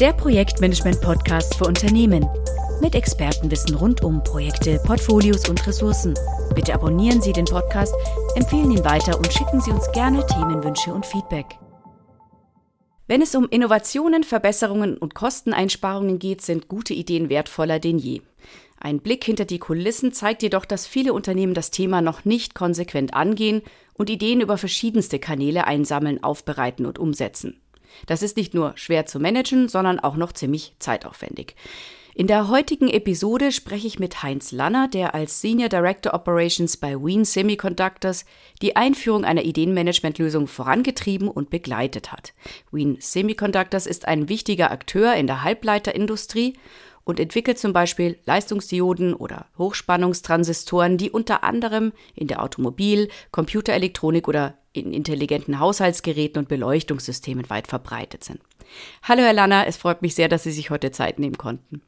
Der Projektmanagement-Podcast für Unternehmen. Mit Expertenwissen rund um Projekte, Portfolios und Ressourcen. Bitte abonnieren Sie den Podcast, empfehlen ihn weiter und schicken Sie uns gerne Themenwünsche und Feedback. Wenn es um Innovationen, Verbesserungen und Kosteneinsparungen geht, sind gute Ideen wertvoller denn je. Ein Blick hinter die Kulissen zeigt jedoch, dass viele Unternehmen das Thema noch nicht konsequent angehen und Ideen über verschiedenste Kanäle einsammeln, aufbereiten und umsetzen. Das ist nicht nur schwer zu managen, sondern auch noch ziemlich zeitaufwendig. In der heutigen Episode spreche ich mit Heinz Lanner, der als Senior Director Operations bei Wien Semiconductors die Einführung einer Ideenmanagementlösung vorangetrieben und begleitet hat. Wien Semiconductors ist ein wichtiger Akteur in der Halbleiterindustrie und entwickelt zum Beispiel Leistungsdioden oder Hochspannungstransistoren, die unter anderem in der Automobil-, Computerelektronik oder in intelligenten Haushaltsgeräten und Beleuchtungssystemen weit verbreitet sind. Hallo Herr Lanner, es freut mich sehr, dass Sie sich heute Zeit nehmen konnten.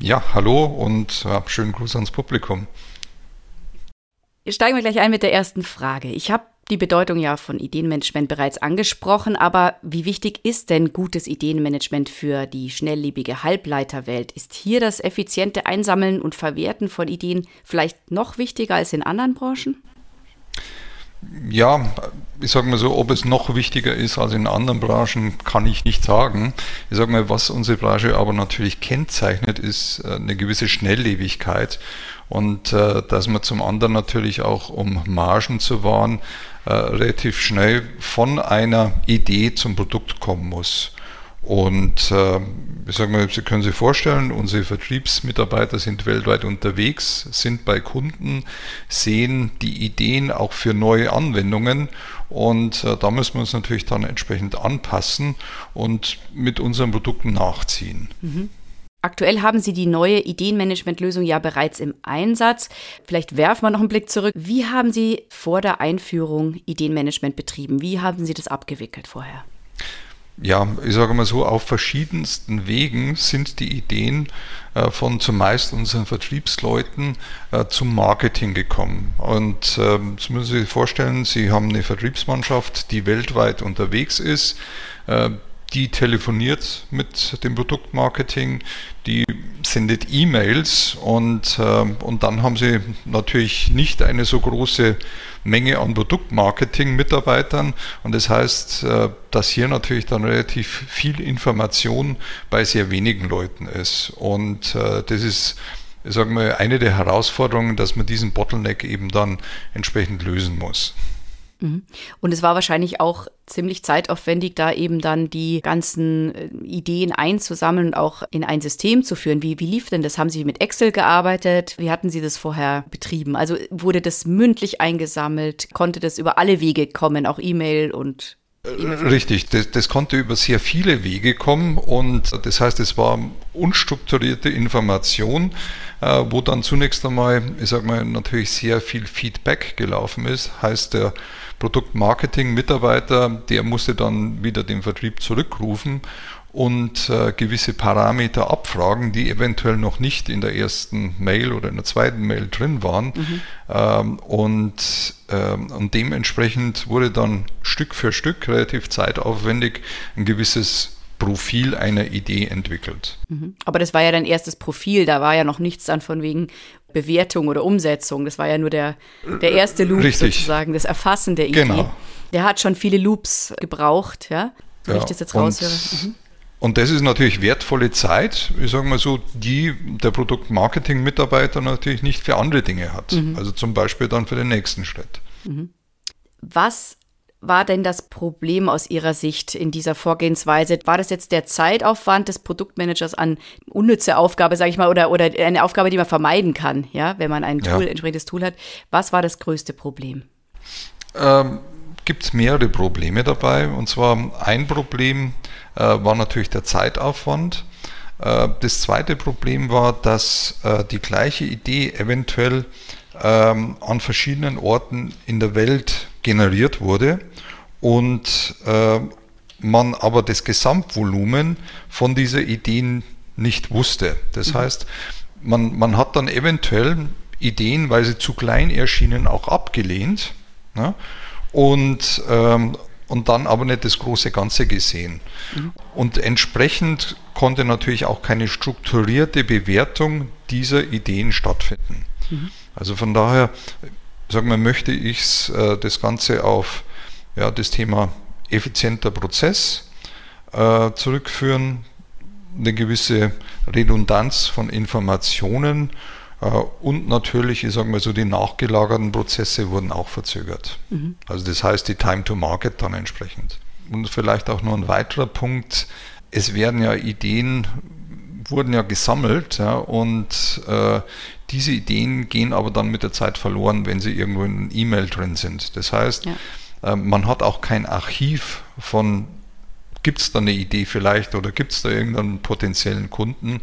Ja, hallo und ja, schönen Gruß ans Publikum. Steigen wir gleich ein mit der ersten Frage. Ich habe die Bedeutung ja von Ideenmanagement bereits angesprochen, aber wie wichtig ist denn gutes Ideenmanagement für die schnelllebige Halbleiterwelt? Ist hier das effiziente Einsammeln und Verwerten von Ideen vielleicht noch wichtiger als in anderen Branchen? Ja, ich sage mal so, ob es noch wichtiger ist als in anderen Branchen, kann ich nicht sagen. Ich sage mal, was unsere Branche aber natürlich kennzeichnet, ist äh, eine gewisse Schnelllebigkeit und äh, dass man zum anderen natürlich auch, um Margen zu wahren, äh, relativ schnell von einer Idee zum Produkt kommen muss. Und äh, ich sage mal, Sie können sich vorstellen, unsere Vertriebsmitarbeiter sind weltweit unterwegs, sind bei Kunden, sehen die Ideen auch für neue Anwendungen und äh, da müssen wir uns natürlich dann entsprechend anpassen und mit unseren Produkten nachziehen. Mhm. Aktuell haben Sie die neue Ideenmanagementlösung ja bereits im Einsatz. Vielleicht werfen wir noch einen Blick zurück. Wie haben Sie vor der Einführung Ideenmanagement betrieben? Wie haben Sie das abgewickelt vorher? ja, ich sage mal so, auf verschiedensten Wegen sind die Ideen äh, von zumeist unseren Vertriebsleuten äh, zum Marketing gekommen. Und ähm, das müssen Sie sich vorstellen, Sie haben eine Vertriebsmannschaft, die weltweit unterwegs ist. Äh, die telefoniert mit dem Produktmarketing, die sendet E-Mails und, äh, und dann haben sie natürlich nicht eine so große Menge an Produktmarketing-Mitarbeitern und das heißt, äh, dass hier natürlich dann relativ viel Information bei sehr wenigen Leuten ist und äh, das ist sagen wir, eine der Herausforderungen, dass man diesen Bottleneck eben dann entsprechend lösen muss. Mhm. Und es war wahrscheinlich auch ziemlich zeitaufwendig, da eben dann die ganzen äh, Ideen einzusammeln und auch in ein System zu führen. Wie, wie lief denn das? Haben Sie mit Excel gearbeitet? Wie hatten Sie das vorher betrieben? Also wurde das mündlich eingesammelt? Konnte das über alle Wege kommen, auch E-Mail und Richtig, das, das, konnte über sehr viele Wege kommen und das heißt, es war unstrukturierte Information, äh, wo dann zunächst einmal, ich sag mal, natürlich sehr viel Feedback gelaufen ist. Heißt, der Produktmarketing-Mitarbeiter, der musste dann wieder den Vertrieb zurückrufen und äh, gewisse Parameter abfragen, die eventuell noch nicht in der ersten Mail oder in der zweiten Mail drin waren. Mhm. Ähm, und, ähm, und dementsprechend wurde dann Stück für Stück relativ zeitaufwendig ein gewisses Profil einer Idee entwickelt. Mhm. Aber das war ja dein erstes Profil, da war ja noch nichts dann von wegen Bewertung oder Umsetzung. Das war ja nur der, der erste Loop Richtig. sozusagen, das Erfassen der Idee. Genau. Der hat schon viele Loops gebraucht, ja, wenn ja, ich das jetzt raushöre. Mhm. Und das ist natürlich wertvolle Zeit, ich sage mal so, die der Produktmarketing-Mitarbeiter natürlich nicht für andere Dinge hat. Mhm. Also zum Beispiel dann für den nächsten Schritt. Mhm. Was war denn das Problem aus Ihrer Sicht in dieser Vorgehensweise? War das jetzt der Zeitaufwand des Produktmanagers an unnütze Aufgabe, sage ich mal, oder, oder eine Aufgabe, die man vermeiden kann, ja, wenn man ein Tool, ja. entsprechendes Tool hat? Was war das größte Problem? Ähm, Gibt es mehrere Probleme dabei. Und zwar ein Problem äh, war natürlich der Zeitaufwand. Äh, das zweite Problem war, dass äh, die gleiche Idee eventuell ähm, an verschiedenen Orten in der Welt generiert wurde und äh, man aber das Gesamtvolumen von dieser Idee nicht wusste. Das mhm. heißt, man, man hat dann eventuell Ideen, weil sie zu klein erschienen, auch abgelehnt. Ne? Und, ähm, und dann aber nicht das große Ganze gesehen. Mhm. Und entsprechend konnte natürlich auch keine strukturierte Bewertung dieser Ideen stattfinden. Mhm. Also von daher, sagen wir, möchte ich äh, das Ganze auf ja, das Thema effizienter Prozess äh, zurückführen, eine gewisse Redundanz von Informationen äh, und natürlich, ich sage mal so, die nachgelagerten Prozesse wurden auch verzögert. Mhm. Also das heißt, die Time to Market dann entsprechend. Und vielleicht auch noch ein weiterer Punkt, es werden ja Ideen, wurden ja gesammelt ja, und äh, diese Ideen gehen aber dann mit der Zeit verloren, wenn sie irgendwo in E-Mail drin sind. Das heißt, ja. Äh, man hat auch kein Archiv von, gibt es da eine Idee vielleicht oder gibt es da irgendeinen potenziellen Kunden,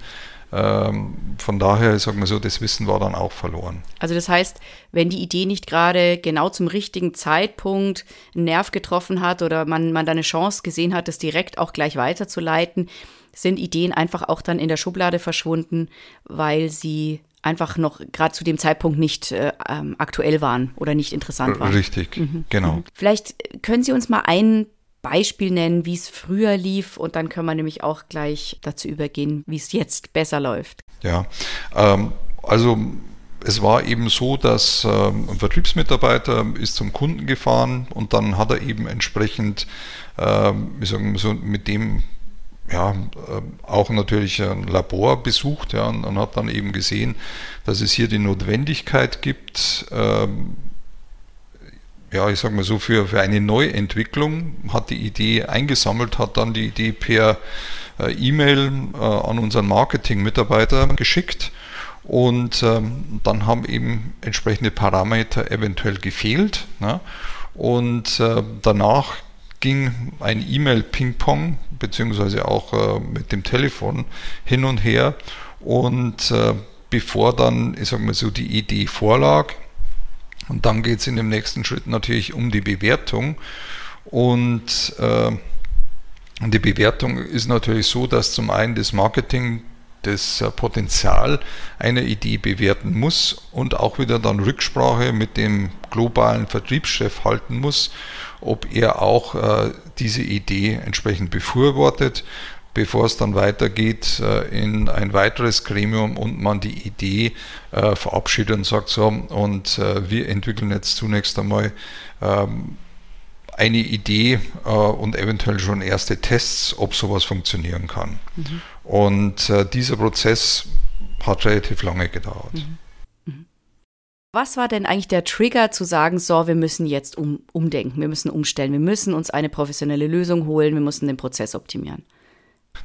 ähm, von daher, sagen wir so, das Wissen war dann auch verloren. Also das heißt, wenn die Idee nicht gerade genau zum richtigen Zeitpunkt einen Nerv getroffen hat oder man, man da eine Chance gesehen hat, das direkt auch gleich weiterzuleiten, sind Ideen einfach auch dann in der Schublade verschwunden, weil sie einfach noch gerade zu dem Zeitpunkt nicht äh, ähm, aktuell waren oder nicht interessant waren. Richtig, mhm. genau. Mhm. Vielleicht können Sie uns mal ein Beispiel nennen, wie es früher lief und dann können wir nämlich auch gleich dazu übergehen, wie es jetzt besser läuft. Ja, ähm, also es war eben so, dass ähm, ein Vertriebsmitarbeiter ist zum Kunden gefahren und dann hat er eben entsprechend, ähm, wie sagen wir so, mit dem ja, äh, auch natürlich ein Labor besucht ja, und, und, hat dann eben gesehen, dass es hier die Notwendigkeit gibt, ähm, ja, ich sag mal so, für, für eine Neuentwicklung, hat die Idee eingesammelt, hat dann die Idee per äh, E-Mail äh, an unseren Marketing-Mitarbeiter geschickt und ähm, dann haben eben entsprechende Parameter eventuell gefehlt. Ne? Und äh, danach ging ein E-Mail-Ping-Pong, beziehungsweise auch äh, mit dem Telefon hin und her. Und äh, bevor dann, ich sag mal so, die Idee vorlag, und dann geht es in dem nächsten Schritt natürlich um die Bewertung. Und äh, die Bewertung ist natürlich so, dass zum einen das Marketing das äh, Potenzial einer Idee bewerten muss und auch wieder dann Rücksprache mit dem globalen Vertriebschef halten muss, ob er auch äh, diese Idee entsprechend befürwortet bevor es dann weitergeht äh, in ein weiteres Gremium und man die Idee verabschiedet und sagt so, und wir entwickeln jetzt zunächst einmal ähm, eine Idee und eventuell schon erste Tests, ob sowas funktionieren kann. Mhm. Und dieser Prozess hat relativ lange gedauert. Mhm. mhm. Was war denn eigentlich der Trigger zu sagen, so, wir müssen jetzt um, umdenken, wir müssen umstellen, wir müssen uns eine professionelle Lösung holen, wir müssen den Prozess optimieren?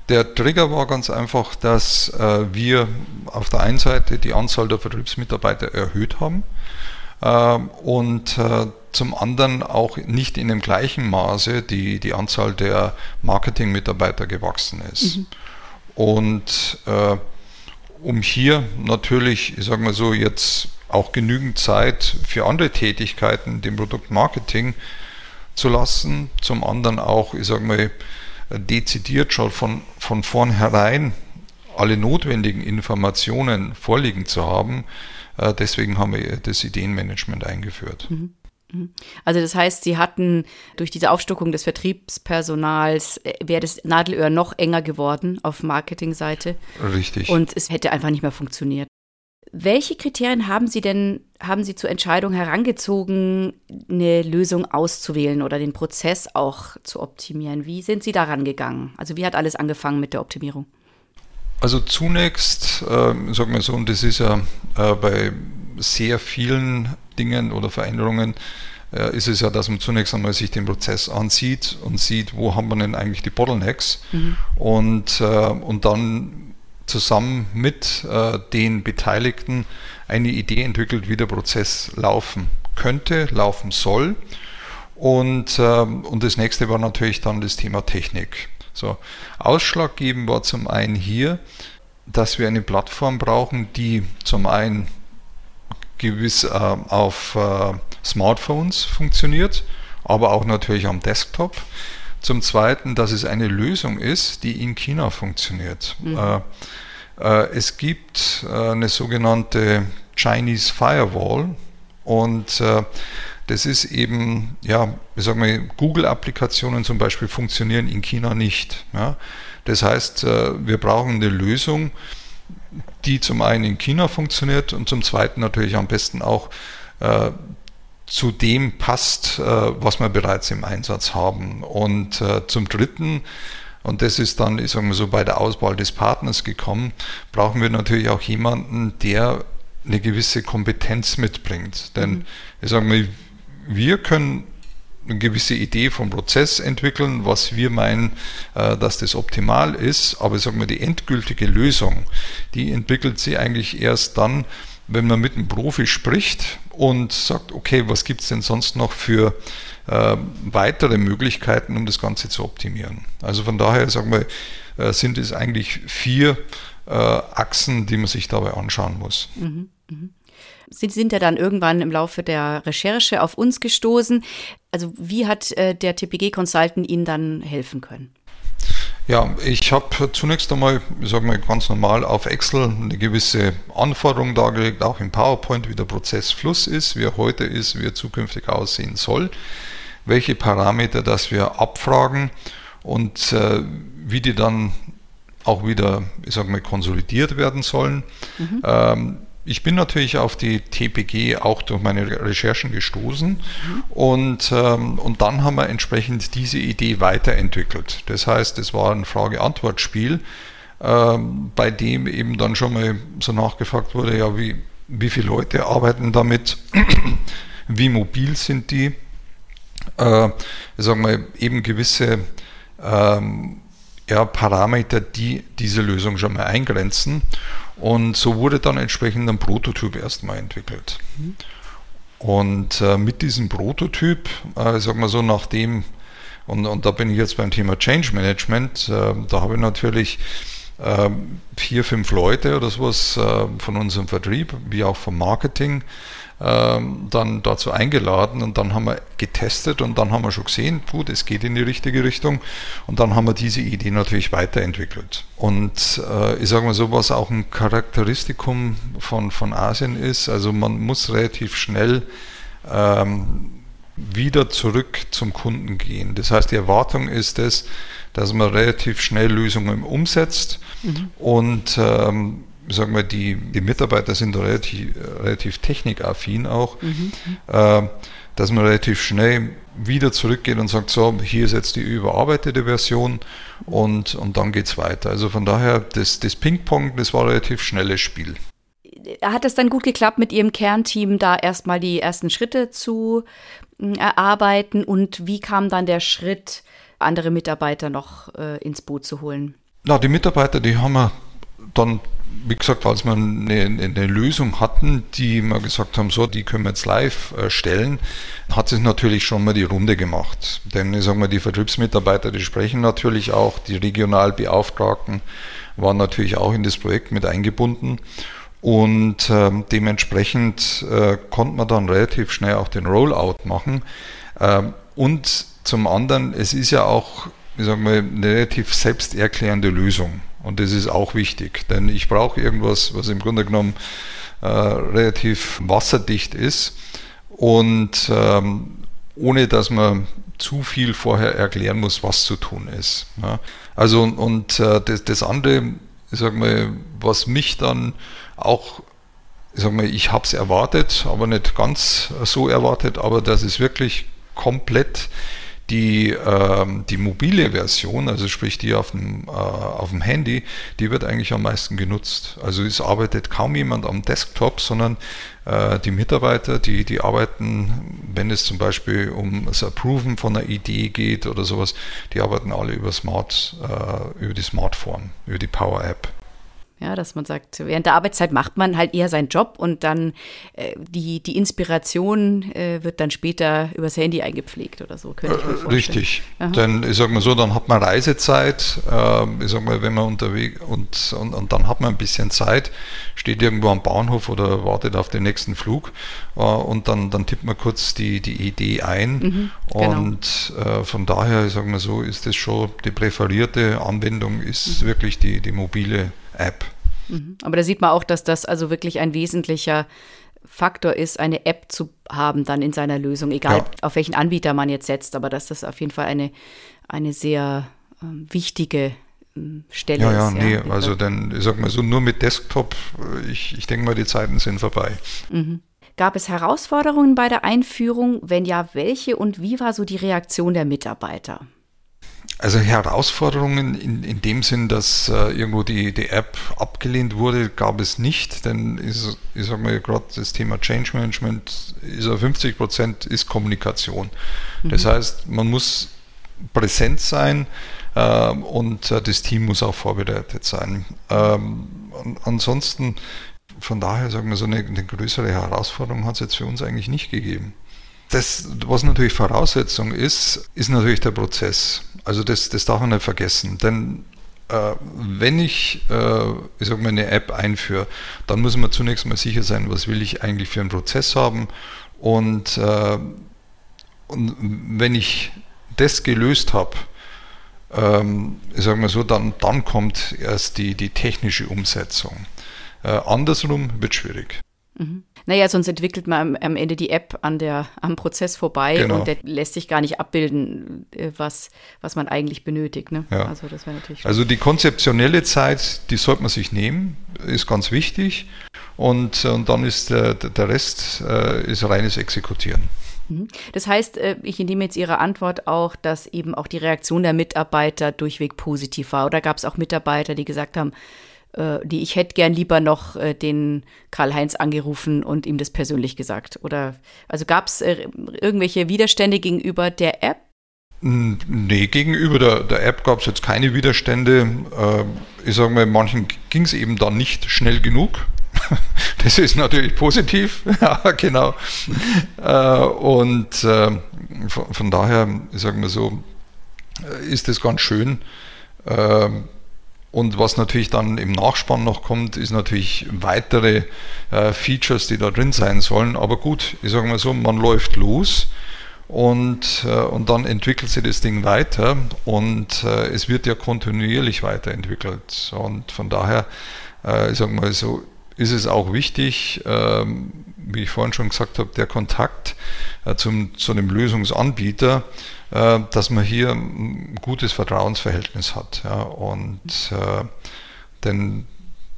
Der Trigger war ganz einfach, dass äh, wir auf der einen Seite die Anzahl der Vertriebsmitarbeiter erhöht haben äh, und äh, zum anderen auch nicht in dem gleichen Maße die, die Anzahl der Marketingmitarbeiter gewachsen ist. Mhm. Und äh, um hier natürlich, ich sage mal so, jetzt auch genügend Zeit für andere Tätigkeiten, dem Produktmarketing zu lassen, zum anderen auch, ich sage mal, dezidiert schon von, von vornherein alle notwendigen Informationen vorliegen zu haben. Äh, deswegen haben wir das Ideenmanagement eingeführt. Mhm. Mhm. Also das heißt, Sie hatten durch diese Aufstockung des Vertriebspersonals, äh, wäre das Nadelöhr noch enger geworden auf Marketingseite. Richtig. Und es hätte einfach nicht mehr funktioniert. Welche Kriterien haben Sie denn, haben Sie zur Entscheidung herangezogen, eine Lösung auszuwählen oder den Prozess auch zu optimieren? Wie sind Sie daran gegangen? Also wie hat alles angefangen mit der Optimierung? Also zunächst, äh, sagen wir so, und das ist ja äh, bei sehr vielen Dingen oder Veränderungen, äh, ist es ja, dass man zunächst einmal sich den Prozess ansieht und sieht, wo haben wir denn eigentlich die Bottlenecks mhm. und, äh, und dann zusammen mit äh, den Beteiligten eine Idee entwickelt, wie der Prozess laufen könnte, laufen soll. Und, äh, und das nächste war natürlich dann das Thema Technik. So, ausschlaggebend war zum einen hier, dass wir eine Plattform brauchen, die zum einen gewiss äh, auf äh, Smartphones funktioniert, aber auch natürlich am Desktop. Zum Zweiten, dass es eine Lösung ist, die in China funktioniert. Mhm. Äh, äh, es gibt äh, eine sogenannte Chinese Firewall und äh, das ist eben, ja, wie sagen wir, Google-Applikationen zum Beispiel funktionieren in China nicht. Ja. Das heißt, wir brauchen eine Lösung, die zum einen in China funktioniert und zum zweiten natürlich am besten auch äh, zu dem passt, äh, was wir bereits im Einsatz haben. Und äh, zum dritten, und das ist dann, ich sage mal so, bei der Auswahl des Partners gekommen, brauchen wir natürlich auch jemanden, der eine gewisse Kompetenz mitbringt. Denn mhm. ich sage mal, wir können eine gewisse Idee vom Prozess entwickeln, was wir meinen, äh, dass das optimal ist. Aber ich sage mal, die endgültige Lösung, die entwickelt sie eigentlich erst dann, wenn man mit einem Profi spricht und sagt, okay, was gibt es denn sonst noch für äh, weitere Möglichkeiten, um das Ganze zu optimieren. Also von daher, sagen wir, äh, sind es eigentlich vier Achsen, die man sich dabei anschauen muss. Mhm, mh. Sie sind ja dann irgendwann im Laufe der Recherche auf uns gestoßen. Also wie hat äh, der TPG Consultant Ihnen dann helfen können? Ja, ich habe zunächst einmal, ich sage mal ganz normal auf Excel eine gewisse Anforderung dargelegt, auch in PowerPoint, wie der Prozessfluss ist, wie er heute ist, wie er zukünftig aussehen soll, welche Parameter das wir abfragen und äh, wie die dann auch wieder, ich sage mal, konsolidiert werden sollen. Mhm. Ähm, ich bin natürlich auf die TPG auch durch meine Recherchen gestoßen mhm. und, ähm, und dann haben wir entsprechend diese Idee weiterentwickelt. Das heißt, es war ein Frage-Antwort-Spiel, ähm, bei dem eben dann schon mal so nachgefragt wurde, ja, wie, wie viele Leute arbeiten damit, wie mobil sind die, äh, sagen wir eben gewisse ähm, ja, Parameter, die diese Lösung schon mal eingrenzen. Und so wurde dann entsprechend ein Prototyp erstmal entwickelt. Mhm. Und äh, mit diesem Prototyp, äh, sagen wir so, nachdem, und, und da bin ich jetzt beim Thema Change Management, äh, da habe ich natürlich äh, vier, fünf Leute oder sowas äh, von unserem Vertrieb, wie auch vom Marketing, ähm, dann dazu eingeladen und dann haben wir getestet und dann haben wir schon gesehen, gut, es geht in die richtige Richtung und dann haben wir diese Idee natürlich weiterentwickelt. Und äh, ich sage mal so, was auch ein Charakteristikum von, von Asien ist, also man muss relativ schnell ähm, wieder zurück zum Kunden gehen. Das heißt, die Erwartung ist es, dass man relativ schnell Lösungen umsetzt mhm. und ähm, sagen wir, die, die Mitarbeiter sind relativ, relativ technikaffin auch, mhm. äh, dass man relativ schnell wieder zurückgeht und sagt, so, hier ist jetzt die überarbeitete Version und, und dann geht es weiter. Also von daher, das, das Ping-Pong, das war ein relativ schnelles Spiel. Hat es dann gut geklappt, mit Ihrem Kernteam da erstmal die ersten Schritte zu hm, erarbeiten und wie kam dann der Schritt, andere Mitarbeiter noch äh, ins Boot zu holen? Na, die Mitarbeiter, die haben wir dann wie gesagt, als wir eine, eine, Lösung hatten, die wir gesagt haben, so, die können wir jetzt live äh, stellen, hat es natürlich schon mal die Runde gemacht. Denn ich sage mal, die Vertriebsmitarbeiter, die sprechen natürlich auch, die Regionalbeauftragten waren natürlich auch in das Projekt mit eingebunden. Und äh, dementsprechend äh, konnte man dann relativ schnell auch den Rollout machen. Äh, und zum anderen, es ist ja auch, ich sage mal, eine relativ selbsterklärende Lösung. Und das ist auch wichtig, denn ich brauche irgendwas, was im Grunde genommen äh, relativ wasserdicht ist und ähm, ohne dass man zu viel vorher erklären muss, was zu tun ist. Ja. Also und äh, das, das andere, ich sag mal, was mich dann auch ich sag mal, ich habe es erwartet, aber nicht ganz so erwartet, aber dass es wirklich komplett die, ähm, die mobile Version, also sprich die auf dem, äh, auf dem Handy, die wird eigentlich am meisten genutzt. Also es arbeitet kaum jemand am Desktop, sondern äh, die Mitarbeiter, die, die arbeiten, wenn es zum Beispiel um das Approven von einer Idee geht oder sowas, die arbeiten alle über Smart, äh, über die Smartphone, über die Power App. Ja, dass man sagt, während der Arbeitszeit macht man halt eher seinen Job und dann äh, die, die Inspiration äh, wird dann später übers Handy eingepflegt oder so, könnte ich mir äh, vorstellen. Richtig. Aha. Denn ich sage mal so, dann hat man Reisezeit, äh, ich sage mal, wenn man unterwegs und, und, und dann hat man ein bisschen Zeit, steht irgendwo am Bahnhof oder wartet auf den nächsten Flug äh, und dann, dann tippt man kurz die, die Idee ein. Mhm, genau. und äh, von daher, ich sage mal so, ist das schon die präferierte Anwendung, ist mhm. wirklich die, die mobile App. Mhm. Aber da sieht man auch, dass das also wirklich ein wesentlicher Faktor ist, eine App zu haben dann in seiner Lösung, egal ja. auf welchen Anbieter man jetzt setzt, aber dass das auf jeden Fall eine, eine sehr ähm, wichtige ähm, Stelle ja, ja, ist. Nee, ja, nee, also dann, ich sag mal so, nur mit Desktop, äh, ich, ich denke mal, die Zeiten sind vorbei. Mhm. Gab es Herausforderungen bei der Einführung? Wenn ja, welche und wie war so die Reaktion der Mitarbeiter? Also Herausforderungen in, in dem Sinn, dass äh, irgendwo die, die App abgelehnt wurde, gab es nicht, denn ist, ich sage mal gerade das Thema Change Management ist 50 Prozent ist Kommunikation. Mhm. Das heißt, man muss präsent sein äh, und äh, das Team muss auch vorbereitet sein. Ähm, ansonsten, von daher sagen wir so eine, eine größere Herausforderung hat es jetzt für uns eigentlich nicht gegeben. Das, was natürlich Voraussetzung ist, ist natürlich der Prozess. Also das, das darf man nicht vergessen. Denn äh, wenn ich, äh, ich sag mal, eine App einführe, dann muss man zunächst mal sicher sein, was will ich eigentlich für einen Prozess haben. Und, äh, und wenn ich das gelöst habe, ähm, ich sage mal so, dann, dann kommt erst die, die technische Umsetzung. Äh, andersrum wird schwierig. Mhm. Naja, sonst entwickelt man am, Ende die App an der, am Prozess vorbei genau. und der lässt sich gar nicht abbilden, äh, was, was man eigentlich benötigt. Ne? Ja. Also, das natürlich also die konzeptionelle Zeit, die sollte man sich nehmen, ist ganz wichtig. Und, und dann ist der, der Rest äh, ist reines Exekutieren. Mhm. Das heißt, äh, ich nehme jetzt Ihre Antwort auch, dass eben auch die Reaktion der Mitarbeiter durchweg positiv war. Oder gab es auch Mitarbeiter, die gesagt haben, die ich hätte gern lieber noch äh, den Karl-Heinz angerufen und ihm das persönlich gesagt? Oder also gab es irgendwelche Widerstände gegenüber der App? Nee, gegenüber der, der App gab es jetzt keine Widerstände. ich sage mal, manchen ging es eben dann nicht schnell genug. Das ist natürlich positiv, ja, genau. Äh, und äh, von, daher, sagen wir so, äh, ist es ganz schön. Und was natürlich dann im Nachspann noch kommt, ist natürlich weitere Features, die da drin sein sollen. Aber gut, ich sage mal so, man läuft los und, und dann entwickelt sich das Ding weiter und es wird ja kontinuierlich weiterentwickelt. Und von daher, ich sage mal so, ist es auch wichtig, ähm, wie ich vorhin schon gesagt habe, der Kontakt äh, zum, zu einem Lösungsanbieter, äh, dass man hier ein gutes Vertrauensverhältnis hat. Ja, und äh, denn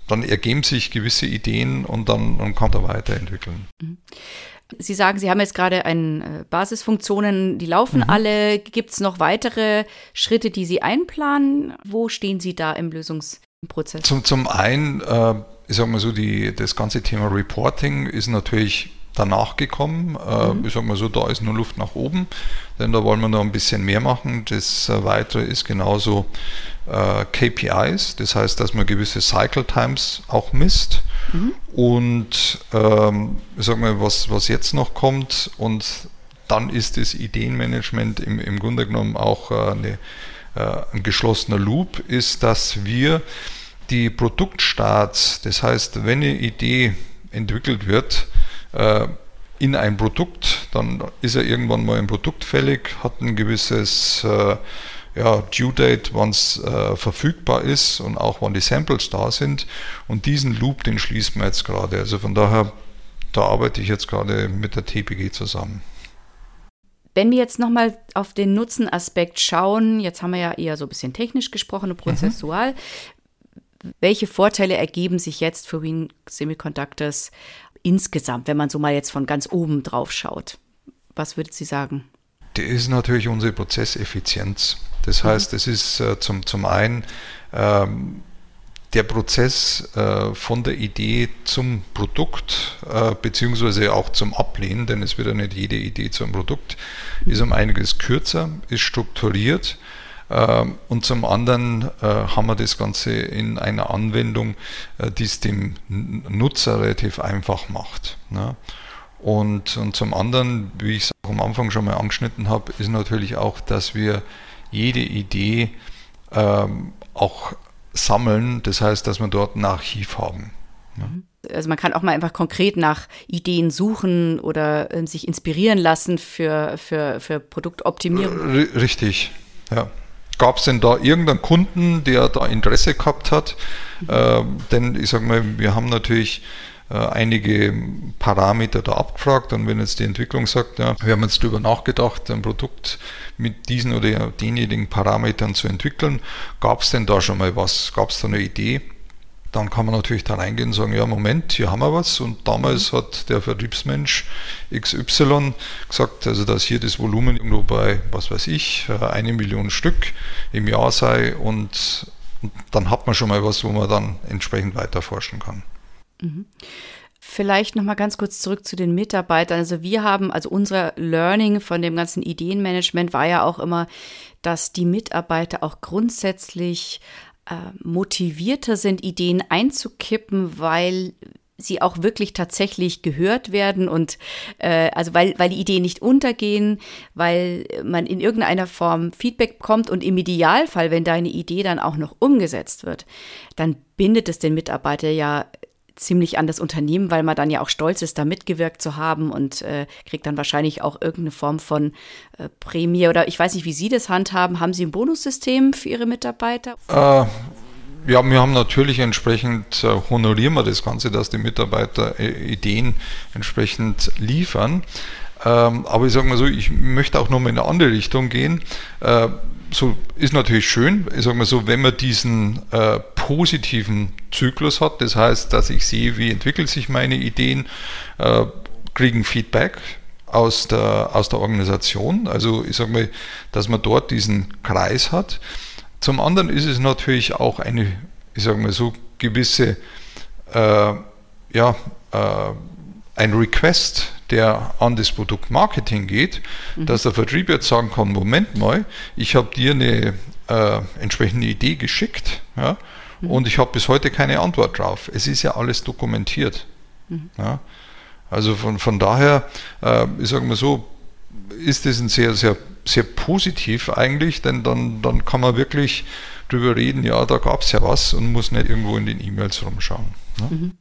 dann ergeben sich gewisse Ideen und dann, dann kann er weiterentwickeln. Mhm. Sie sagen, Sie haben jetzt gerade ein Basisfunktionen, die laufen mhm. alle. Gibt es noch weitere Schritte, die Sie einplanen? Wo stehen Sie da im Lösungsprozess? Zum, zum einen äh, ich sag mal so, die, das ganze Thema Reporting ist natürlich danach gekommen. Äh, mhm. Ich sag mal so, da ist nur Luft nach oben, denn da wollen wir noch ein bisschen mehr machen. Das äh, Weitere ist genauso äh, KPIs, das heißt, dass man gewisse Cycle Times auch misst. Mhm. Und ähm, ich sag mal, was, was jetzt noch kommt und dann ist das Ideenmanagement im, im Grunde genommen auch äh, eine, äh, ein geschlossener Loop, ist, dass wir die Produktstarts, das heißt, wenn eine Idee entwickelt wird äh, in ein Produkt, dann ist er irgendwann mal ein Produkt fällig, hat ein gewisses äh, ja, Due Date, wann es äh, verfügbar ist und auch wann die Samples da sind. Und diesen Loop, den schließen wir jetzt gerade. Also von daher, da arbeite ich jetzt gerade mit der TPG zusammen. Wenn wir jetzt nochmal auf den Nutzenaspekt schauen, jetzt haben wir ja eher so ein bisschen technisch gesprochen und prozessual. Mhm. Welche Vorteile ergeben sich jetzt für Wien Semiconductors insgesamt, wenn man so mal jetzt von ganz oben drauf schaut? Was würden Sie sagen? Das ist natürlich unsere Prozesseffizienz. Das mhm. heißt, es ist äh, zum, zum einen ähm, der Prozess äh, von der Idee zum Produkt, äh, beziehungsweise auch zum Ablehnen, denn es wird ja nicht jede Idee zum Produkt, ist um einiges kürzer, ist strukturiert und zum anderen äh, haben wir das Ganze in einer Anwendung, äh, die es dem Nutzer relativ einfach macht. Ne? Und, und zum anderen, wie ich es auch am Anfang schon mal angeschnitten habe, ist natürlich auch, dass wir jede Idee ähm, auch sammeln. Das heißt, dass wir dort ein Archiv haben. Ne? Also man kann auch mal einfach konkret nach Ideen suchen oder äh, sich inspirieren lassen für, für, für Produktoptimierung. Richtig, ja. Gab es denn da irgendeinen Kunden, der da Interesse gehabt hat? Ähm, denn ich sage mal, wir haben natürlich äh, einige Parameter da abgefragt und wenn jetzt die Entwicklung sagt, ja, wir haben jetzt darüber nachgedacht, ein Produkt mit diesen oder denjenigen Parametern zu entwickeln, gab es denn da schon mal was? Gab es da eine Idee? Dann kann man natürlich da reingehen und sagen, ja Moment, hier haben wir was. Und damals mhm. hat der Vertriebsmensch XY gesagt, also dass hier das Volumen irgendwo bei, was weiß ich, äh, eine Million Stück im Jahr sei und, und dann hat man schon mal was, wo man dann entsprechend weiter forschen kann. Mhm. Vielleicht noch mal ganz kurz zurück zu den Mitarbeitern. Also wir haben, also unser Learning von dem ganzen Ideenmanagement war ja auch immer, dass die Mitarbeiter auch grundsätzlich äh, motivierter sind, Ideen einzukippen, weil sie auch wirklich tatsächlich gehört werden und äh, also weil, weil die Ideen nicht untergehen, weil man in irgendeiner Form Feedback bekommt und im Idealfall, wenn deine Idee dann auch noch umgesetzt wird, dann bindet es den Mitarbeiter ja ziemlich an das Unternehmen, weil man dann ja auch stolz ist, da mitgewirkt zu haben und äh, kriegt dann wahrscheinlich auch irgendeine Form von äh, Prämie oder ich weiß nicht, wie Sie das handhaben. Haben Sie ein Bonussystem für Ihre Mitarbeiter? Äh, ja, wir haben natürlich entsprechend, äh, honorieren wir das Ganze, dass die Mitarbeiter äh, Ideen entsprechend liefern. Ähm, aber ich sage mal so, ich möchte auch nochmal in eine andere Richtung gehen. So ist natürlich schön, ich sage mal so, wenn man diesen äh, positiven Zyklus hat, das heißt, dass ich sehe, wie entwickeln sich meine Ideen, äh, kriegen Feedback aus der, aus der Organisation, also ich sage mal, dass man dort diesen Kreis hat. Zum anderen ist es natürlich auch eine, ich sage mal so, gewisse, äh, ja, äh, ein Request, der an das Produkt Marketing geht, mhm. dass der Vertrieb jetzt sagen kann, Moment mal, ich habe dir eine äh, entsprechende Idee geschickt ja, mhm. und ich habe bis heute keine Antwort drauf. Es ist ja alles dokumentiert. Mhm. Ja. Also von, von daher, äh, ich sage mal so, ist das ein sehr, sehr, sehr positiv eigentlich, denn dann, dann kann man wirklich drüber reden, ja, da gab es ja was und muss nicht irgendwo in den E-Mails rumschauen. Ne? Mhm.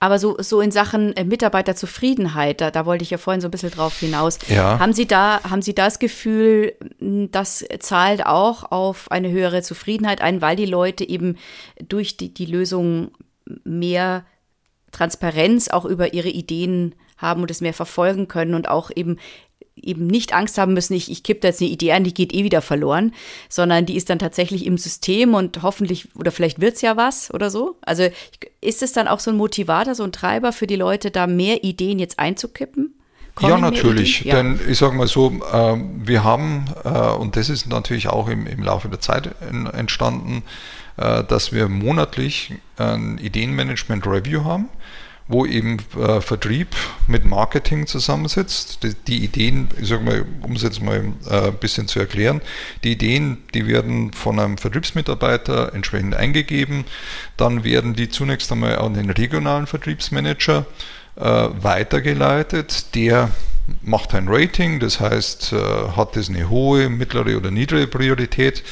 Aber so, so in Sachen äh, Mitarbeiterzufriedenheit, da, da wollte ich ja vorhin so ein bisschen drauf hinaus. Ja. Haben Sie da, haben Sie das Gefühl, das zahlt auch auf eine höhere Zufriedenheit ein, weil die Leute eben durch die, die Lösung mehr Transparenz auch über ihre Ideen haben und es mehr verfolgen können und auch eben eben nicht Angst haben müssen, ich, ich kippe da jetzt eine Idee an, die geht eh wieder verloren, sondern die ist dann tatsächlich im System und hoffentlich, oder vielleicht wird es ja was oder so. Also ist es dann auch so ein Motivator, so ein Treiber für die Leute, da mehr Ideen jetzt einzukippen? Kommen ja, natürlich. Ja. Denn ich sage mal so, äh, wir haben, äh, und das ist natürlich auch im, im Laufe der Zeit in, entstanden, äh, dass wir monatlich ein Ideenmanagement-Review haben wo eben äh, Vertrieb mit Marketing zusammensitzt. Die, die Ideen, ich sage mal, um es jetzt mal äh, ein bisschen zu erklären, die Ideen, die werden von einem Vertriebsmitarbeiter entsprechend eingegeben. Dann werden die zunächst einmal an den regionalen Vertriebsmanager äh, weitergeleitet. Der macht ein Rating, das heißt, äh, hat das eine hohe, mittlere oder niedrige Priorität,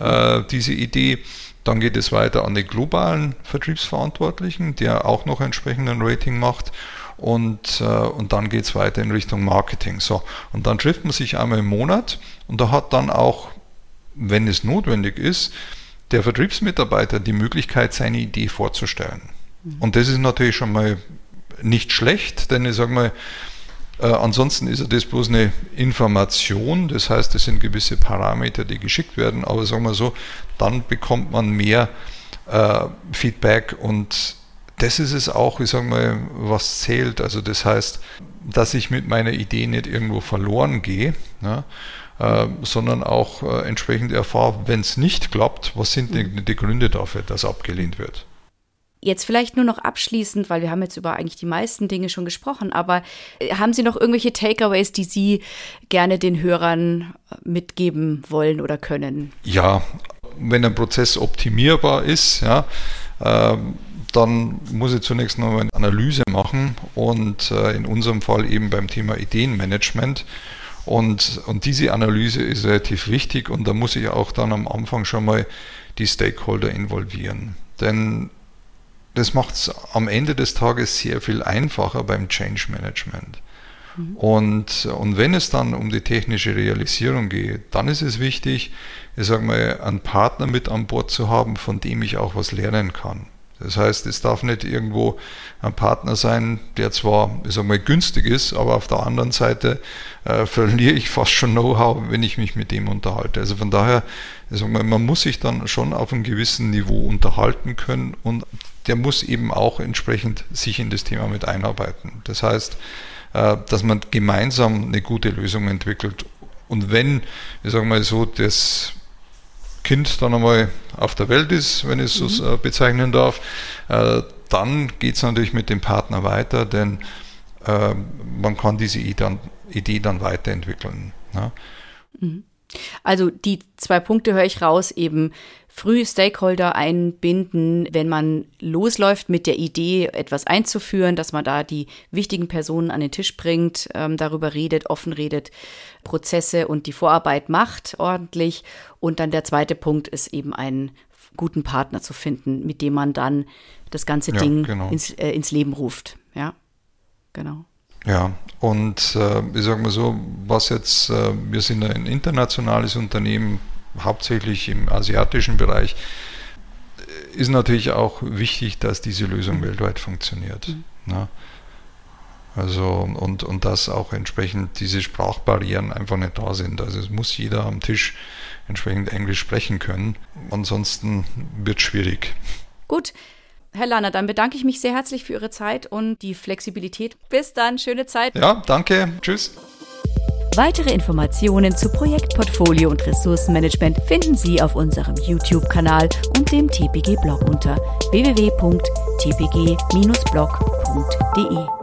äh, diese Idee. Dann geht es weiter an den globalen Vertriebsverantwortlichen, der auch noch entsprechenden Rating macht. Und, äh, und dann geht es weiter in Richtung Marketing. So, und dann trifft man sich einmal im Monat und da hat dann auch, wenn es notwendig ist, der Vertriebsmitarbeiter die Möglichkeit, seine Idee vorzustellen. Mhm. Und das ist natürlich schon mal nicht schlecht, denn ich sage mal, äh, ansonsten ist das bloß eine Information, das heißt, es sind gewisse Parameter, die geschickt werden, aber sagen wir so, dann bekommt man mehr äh, Feedback und das ist es auch, ich sage mal, was zählt. Also das heißt, dass ich mit meiner Idee nicht irgendwo verloren gehe, ne, äh, sondern auch äh, entsprechend erfahre, wenn es nicht klappt, was sind die, die Gründe dafür, dass abgelehnt wird. Jetzt vielleicht nur noch abschließend, weil wir haben jetzt über eigentlich die meisten Dinge schon gesprochen, aber äh, haben Sie noch irgendwelche Takeaways, die Sie gerne den Hörern äh, mitgeben wollen oder können? Ja, wenn ein Prozess optimierbar ist, ja, äh, dann muss ich zunächst noch eine Analyse machen und äh, in unserem Fall eben beim Thema Ideenmanagement. Und, und diese Analyse ist relativ wichtig und da muss ich auch dann am Anfang schon mal die Stakeholder involvieren. Denn das macht es am Ende des Tages sehr viel einfacher beim Change Management. Mhm. Und, und wenn es dann um die technische Realisierung geht, dann ist es wichtig, ich sage mal, einen Partner mit an Bord zu haben, von dem ich auch was lernen kann. Das heißt, es darf nicht irgendwo ein Partner sein, der zwar, ich sag mal, günstig ist, aber auf der anderen Seite äh, verliere ich fast schon Know-how, wenn ich mich mit dem unterhalte. Also von daher, mal, man muss sich dann schon auf einem gewissen Niveau unterhalten können und der muss eben auch entsprechend sich in das Thema mit einarbeiten. Das heißt, äh, dass man gemeinsam eine gute Lösung entwickelt. Und wenn, ich sage mal so, das Kind dann einmal auf der Welt ist, wenn ich es mhm. so äh, bezeichnen darf, äh, dann geht es natürlich mit dem Partner weiter, denn äh, man kann diese Idee dann, Idee dann weiterentwickeln. Ja. Mhm. Also die zwei Punkte höre ich raus, eben früh Stakeholder einbinden, wenn man losläuft mit der Idee, etwas einzuführen, dass man da die wichtigen Personen an den Tisch bringt, ähm, darüber redet, offen redet, Prozesse und die Vorarbeit macht ordentlich. Und dann der zweite Punkt ist eben einen guten Partner zu finden, mit dem man dann das ganze ja, Ding genau. ins, äh, ins Leben ruft. Ja, genau. Ja, und äh, ich sage mal so, was jetzt, äh, wir sind ein internationales Unternehmen, hauptsächlich im asiatischen Bereich, ist natürlich auch wichtig, dass diese Lösung mhm. weltweit funktioniert. Mhm. Ne? Also und, und dass auch entsprechend diese Sprachbarrieren einfach nicht da sind. Also es muss jeder am Tisch entsprechend Englisch sprechen können. Ansonsten wird es schwierig. Gut. Herr Lanner, dann bedanke ich mich sehr herzlich für Ihre Zeit und die Flexibilität. Bis dann, schöne Zeit. Ja, danke. Tschüss. Weitere Informationen zu Projektportfolio und Ressourcenmanagement finden Sie auf unserem YouTube-Kanal und dem TPG-Blog unter www.tpg-blog.de.